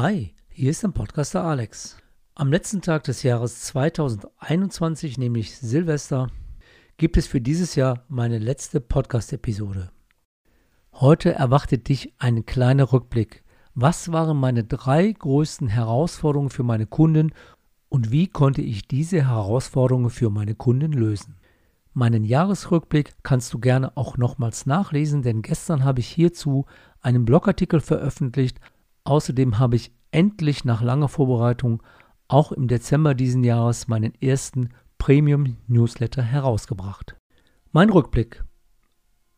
Hi, hier ist der Podcaster Alex. Am letzten Tag des Jahres 2021, nämlich Silvester, gibt es für dieses Jahr meine letzte Podcast-Episode. Heute erwartet dich ein kleiner Rückblick. Was waren meine drei größten Herausforderungen für meine Kunden und wie konnte ich diese Herausforderungen für meine Kunden lösen? Meinen Jahresrückblick kannst du gerne auch nochmals nachlesen, denn gestern habe ich hierzu einen Blogartikel veröffentlicht, Außerdem habe ich endlich nach langer Vorbereitung auch im Dezember diesen Jahres meinen ersten Premium Newsletter herausgebracht. Mein Rückblick.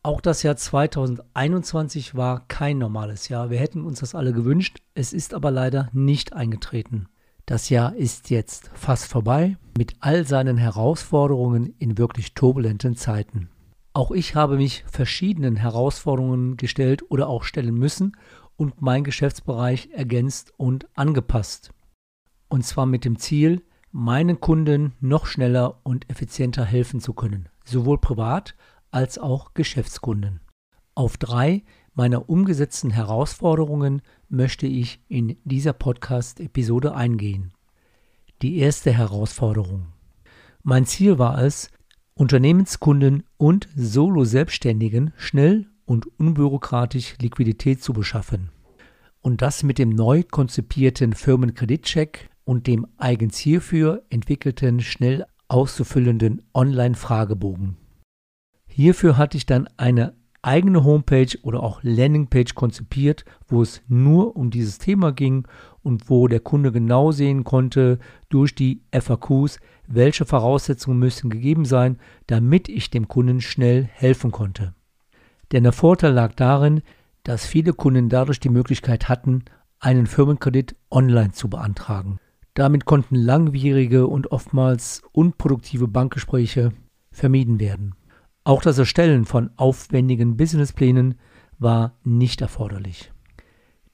Auch das Jahr 2021 war kein normales Jahr. Wir hätten uns das alle gewünscht. Es ist aber leider nicht eingetreten. Das Jahr ist jetzt fast vorbei mit all seinen Herausforderungen in wirklich turbulenten Zeiten. Auch ich habe mich verschiedenen Herausforderungen gestellt oder auch stellen müssen und mein Geschäftsbereich ergänzt und angepasst. Und zwar mit dem Ziel, meinen Kunden noch schneller und effizienter helfen zu können, sowohl privat als auch Geschäftskunden. Auf drei meiner umgesetzten Herausforderungen möchte ich in dieser Podcast-Episode eingehen. Die erste Herausforderung. Mein Ziel war es, Unternehmenskunden und Solo-Selbstständigen schnell und unbürokratisch Liquidität zu beschaffen. Und das mit dem neu konzipierten Firmenkreditcheck und dem eigens hierfür entwickelten, schnell auszufüllenden Online-Fragebogen. Hierfür hatte ich dann eine eigene Homepage oder auch Landingpage konzipiert, wo es nur um dieses Thema ging und wo der Kunde genau sehen konnte durch die FAQs, welche Voraussetzungen müssen gegeben sein, damit ich dem Kunden schnell helfen konnte. Denn der Vorteil lag darin, dass viele Kunden dadurch die Möglichkeit hatten, einen Firmenkredit online zu beantragen. Damit konnten langwierige und oftmals unproduktive Bankgespräche vermieden werden. Auch das Erstellen von aufwendigen Businessplänen war nicht erforderlich.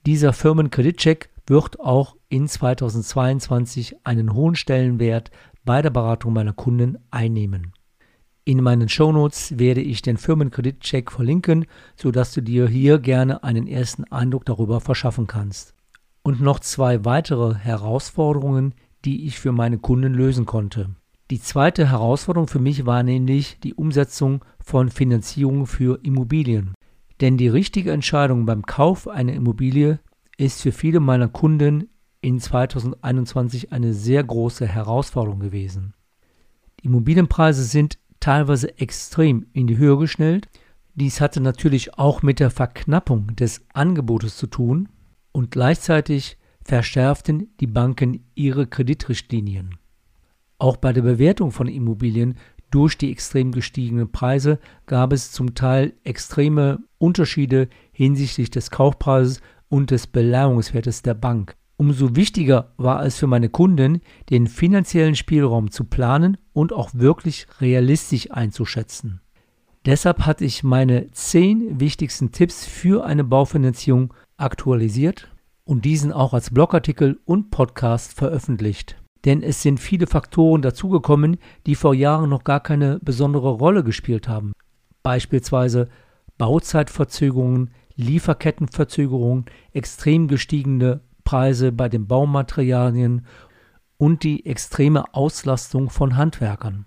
Dieser Firmenkreditcheck wird auch in 2022 einen hohen Stellenwert bei der Beratung meiner Kunden einnehmen. In meinen Shownotes werde ich den Firmenkreditcheck verlinken, sodass du dir hier gerne einen ersten Eindruck darüber verschaffen kannst. Und noch zwei weitere Herausforderungen, die ich für meine Kunden lösen konnte. Die zweite Herausforderung für mich war nämlich die Umsetzung von Finanzierung für Immobilien. Denn die richtige Entscheidung beim Kauf einer Immobilie ist für viele meiner Kunden in 2021 eine sehr große Herausforderung gewesen. Die Immobilienpreise sind teilweise extrem in die Höhe geschnellt. Dies hatte natürlich auch mit der Verknappung des Angebotes zu tun und gleichzeitig verschärften die Banken ihre Kreditrichtlinien. Auch bei der Bewertung von Immobilien durch die extrem gestiegenen Preise gab es zum Teil extreme Unterschiede hinsichtlich des Kaufpreises und des Beleihungswertes der Bank. Umso wichtiger war es für meine Kunden, den finanziellen Spielraum zu planen und auch wirklich realistisch einzuschätzen. Deshalb hatte ich meine zehn wichtigsten Tipps für eine Baufinanzierung aktualisiert und diesen auch als Blogartikel und Podcast veröffentlicht. Denn es sind viele Faktoren dazugekommen, die vor Jahren noch gar keine besondere Rolle gespielt haben. Beispielsweise Bauzeitverzögerungen, Lieferkettenverzögerungen, extrem gestiegene Preise bei den Baumaterialien und die extreme Auslastung von Handwerkern.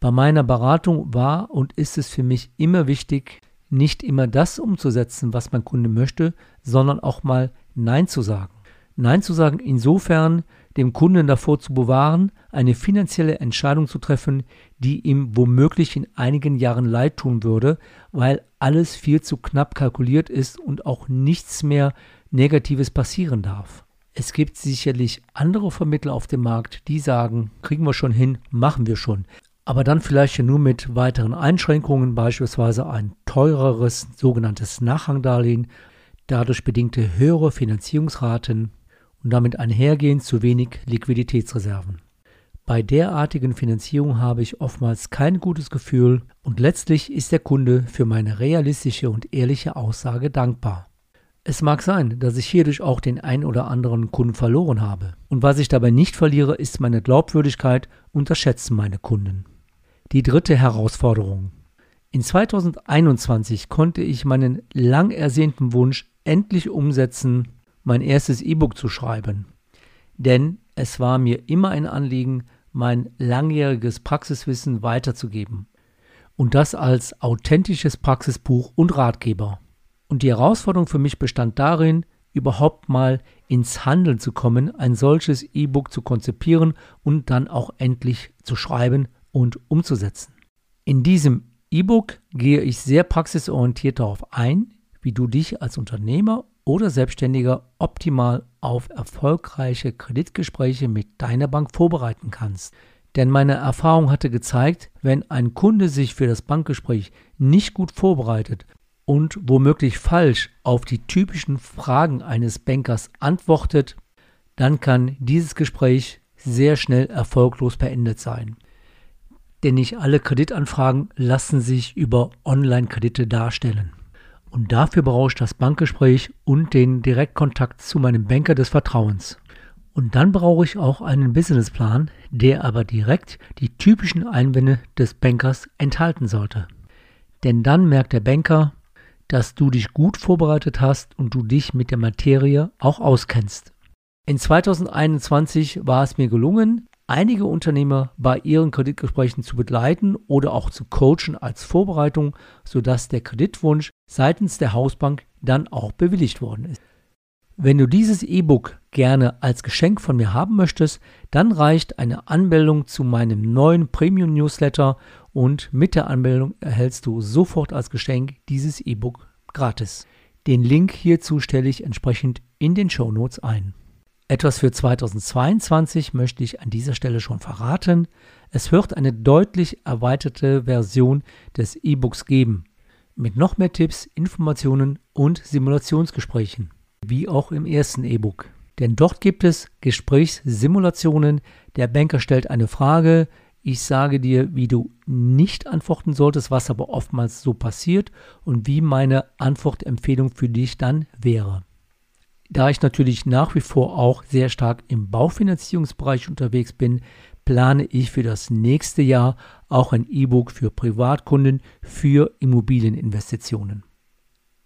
Bei meiner Beratung war und ist es für mich immer wichtig, nicht immer das umzusetzen, was mein Kunde möchte, sondern auch mal Nein zu sagen. Nein zu sagen insofern, dem Kunden davor zu bewahren, eine finanzielle Entscheidung zu treffen, die ihm womöglich in einigen Jahren leid tun würde, weil alles viel zu knapp kalkuliert ist und auch nichts mehr Negatives passieren darf. Es gibt sicherlich andere Vermittler auf dem Markt, die sagen, kriegen wir schon hin, machen wir schon. Aber dann vielleicht nur mit weiteren Einschränkungen, beispielsweise ein teureres sogenanntes Nachrangdarlehen, dadurch bedingte höhere Finanzierungsraten und damit einhergehend zu wenig Liquiditätsreserven. Bei derartigen Finanzierung habe ich oftmals kein gutes Gefühl und letztlich ist der Kunde für meine realistische und ehrliche Aussage dankbar. Es mag sein, dass ich hierdurch auch den ein oder anderen Kunden verloren habe. Und was ich dabei nicht verliere, ist meine Glaubwürdigkeit und das Schätzen meiner Kunden. Die dritte Herausforderung. In 2021 konnte ich meinen lang ersehnten Wunsch endlich umsetzen, mein erstes E-Book zu schreiben. Denn es war mir immer ein Anliegen, mein langjähriges Praxiswissen weiterzugeben. Und das als authentisches Praxisbuch und Ratgeber. Und die Herausforderung für mich bestand darin, überhaupt mal ins Handeln zu kommen, ein solches E-Book zu konzipieren und dann auch endlich zu schreiben und umzusetzen. In diesem E-Book gehe ich sehr praxisorientiert darauf ein, wie du dich als Unternehmer oder Selbstständiger optimal auf erfolgreiche Kreditgespräche mit deiner Bank vorbereiten kannst. Denn meine Erfahrung hatte gezeigt, wenn ein Kunde sich für das Bankgespräch nicht gut vorbereitet und womöglich falsch auf die typischen Fragen eines Bankers antwortet, dann kann dieses Gespräch sehr schnell erfolglos beendet sein. Denn nicht alle Kreditanfragen lassen sich über Online-Kredite darstellen. Und dafür brauche ich das Bankgespräch und den Direktkontakt zu meinem Banker des Vertrauens. Und dann brauche ich auch einen Businessplan, der aber direkt die typischen Einwände des Bankers enthalten sollte. Denn dann merkt der Banker, dass du dich gut vorbereitet hast und du dich mit der Materie auch auskennst. In 2021 war es mir gelungen, einige Unternehmer bei ihren Kreditgesprächen zu begleiten oder auch zu coachen als Vorbereitung, sodass der Kreditwunsch seitens der Hausbank dann auch bewilligt worden ist. Wenn du dieses E-Book gerne als Geschenk von mir haben möchtest, dann reicht eine Anmeldung zu meinem neuen Premium Newsletter und mit der Anmeldung erhältst du sofort als Geschenk dieses E-Book gratis. Den Link hierzu stelle ich entsprechend in den Show Notes ein. Etwas für 2022 möchte ich an dieser Stelle schon verraten. Es wird eine deutlich erweiterte Version des E-Books geben, mit noch mehr Tipps, Informationen und Simulationsgesprächen wie auch im ersten E-Book. Denn dort gibt es Gesprächssimulationen. Der Banker stellt eine Frage. Ich sage dir, wie du nicht antworten solltest, was aber oftmals so passiert und wie meine Antwortempfehlung für dich dann wäre. Da ich natürlich nach wie vor auch sehr stark im Baufinanzierungsbereich unterwegs bin, plane ich für das nächste Jahr auch ein E-Book für Privatkunden für Immobilieninvestitionen.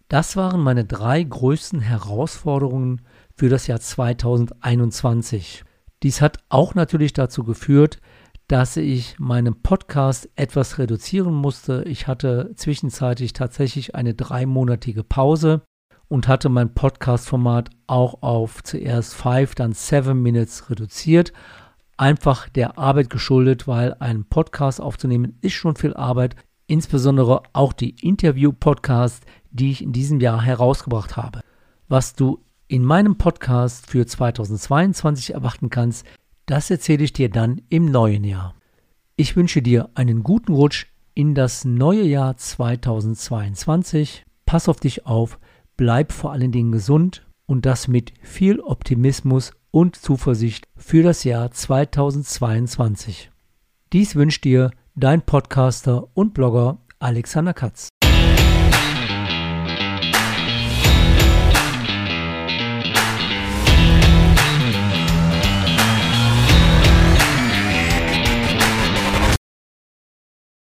Das waren meine drei größten Herausforderungen für das Jahr 2021. Dies hat auch natürlich dazu geführt, dass ich meinen Podcast etwas reduzieren musste. Ich hatte zwischenzeitlich tatsächlich eine dreimonatige Pause und hatte mein Podcast-Format auch auf zuerst 5, dann 7 Minutes reduziert. Einfach der Arbeit geschuldet, weil einen Podcast aufzunehmen ist schon viel Arbeit. Insbesondere auch die Interview-Podcasts, die ich in diesem Jahr herausgebracht habe. Was du in meinem Podcast für 2022 erwarten kannst, das erzähle ich dir dann im neuen Jahr. Ich wünsche dir einen guten Rutsch in das neue Jahr 2022. Pass auf dich auf, bleib vor allen Dingen gesund und das mit viel Optimismus und Zuversicht für das Jahr 2022. Dies wünscht dir dein Podcaster und Blogger Alexander Katz.